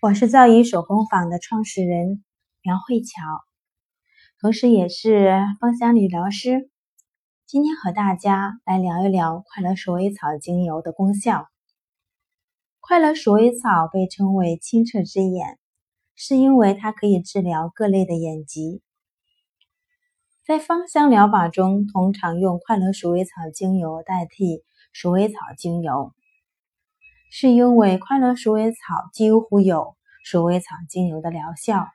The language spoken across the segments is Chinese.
我是造诣手工坊的创始人苗慧乔，同时也是芳香理疗师。今天和大家来聊一聊快乐鼠尾草精油的功效。快乐鼠尾草被称为清澈之眼，是因为它可以治疗各类的眼疾。在芳香疗法中，通常用快乐鼠尾草精油代替鼠尾草精油。是因为快乐鼠尾草几乎有鼠尾草精油的疗效，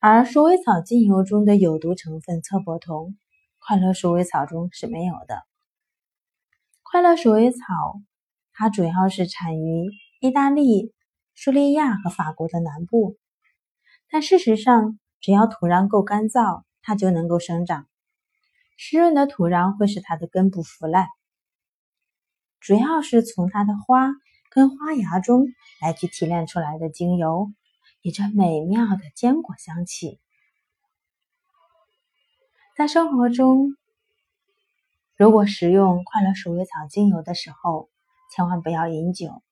而鼠尾草精油中的有毒成分侧柏酮，快乐鼠尾草中是没有的。快乐鼠尾草它主要是产于意大利、叙利亚和法国的南部，但事实上，只要土壤够干燥，它就能够生长。湿润的土壤会使它的根部腐烂。主要是从它的花跟花芽中来去提炼出来的精油，有着美妙的坚果香气。在生活中，如果食用快乐鼠尾草精油的时候，千万不要饮酒，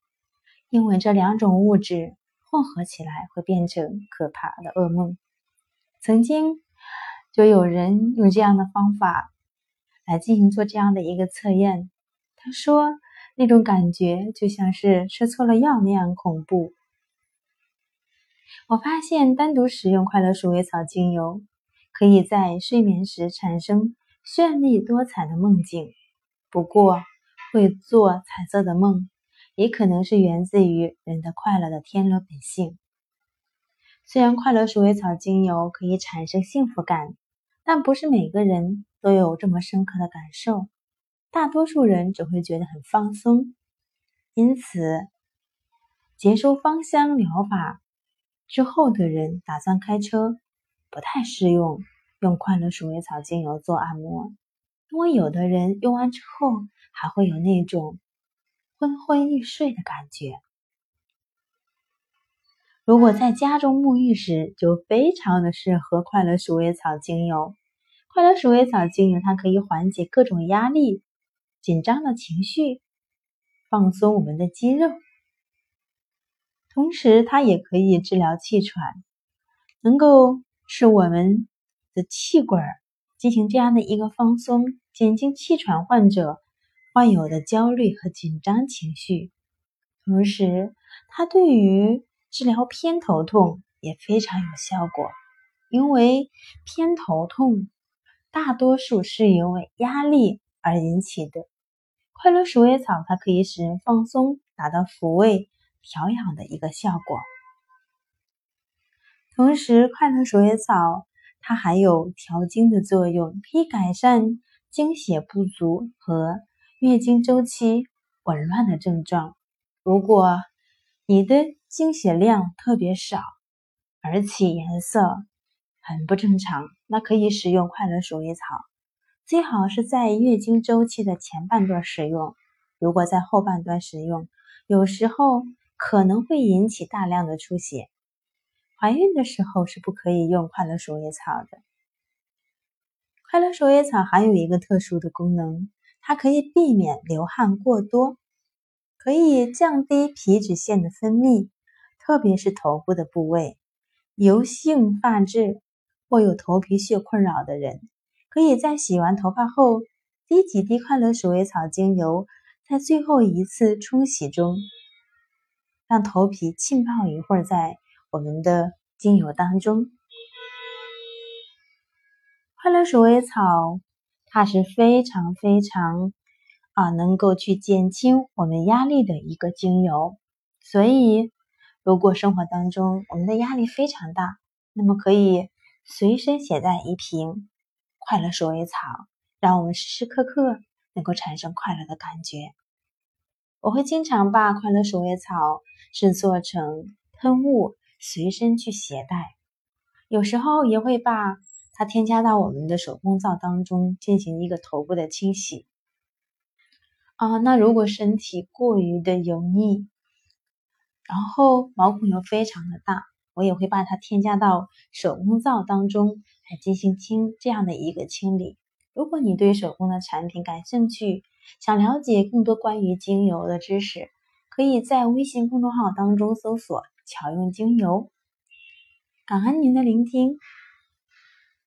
因为这两种物质混合起来会变成可怕的噩梦。曾经就有人用这样的方法来进行做这样的一个测验。他说：“那种感觉就像是吃错了药那样恐怖。”我发现单独使用快乐鼠尾草精油，可以在睡眠时产生绚丽多彩的梦境。不过，会做彩色的梦，也可能是源自于人的快乐的天然本性。虽然快乐鼠尾草精油可以产生幸福感，但不是每个人都有这么深刻的感受。大多数人只会觉得很放松，因此结束芳香疗法之后的人打算开车，不太适用用快乐鼠尾草精油做按摩，因为有的人用完之后还会有那种昏昏欲睡的感觉。如果在家中沐浴时，就非常的适合快乐鼠尾草精油。快乐鼠尾草精油它可以缓解各种压力。紧张的情绪，放松我们的肌肉，同时它也可以治疗气喘，能够使我们的气管进行这样的一个放松，减轻气喘患者患有的焦虑和紧张情绪。同时，它对于治疗偏头痛也非常有效果，因为偏头痛大多数是因为压力而引起的。快乐鼠尾草，它可以使人放松，达到抚慰、调养的一个效果。同时，快乐鼠尾草它还有调经的作用，可以改善经血不足和月经周期紊乱的症状。如果你的经血量特别少，而且颜色很不正常，那可以使用快乐鼠尾草。最好是在月经周期的前半段使用，如果在后半段使用，有时候可能会引起大量的出血。怀孕的时候是不可以用快乐鼠尾草的。快乐鼠尾草还有一个特殊的功能，它可以避免流汗过多，可以降低皮脂腺的分泌，特别是头部的部位，油性发质或有头皮屑困扰的人。可以在洗完头发后滴几滴快乐鼠尾草精油，在最后一次冲洗中，让头皮浸泡一会儿在我们的精油当中。快乐鼠尾草它是非常非常啊能够去减轻我们压力的一个精油，所以如果生活当中我们的压力非常大，那么可以随身携带一瓶。快乐鼠尾草，让我们时时刻刻能够产生快乐的感觉。我会经常把快乐鼠尾草制作成喷雾，随身去携带。有时候也会把它添加到我们的手工皂当中，进行一个头部的清洗。啊，那如果身体过于的油腻，然后毛孔又非常的大。我也会把它添加到手工皂当中来进行清这样的一个清理。如果你对手工的产品感兴趣，想了解更多关于精油的知识，可以在微信公众号当中搜索“巧用精油”。感恩您的聆听。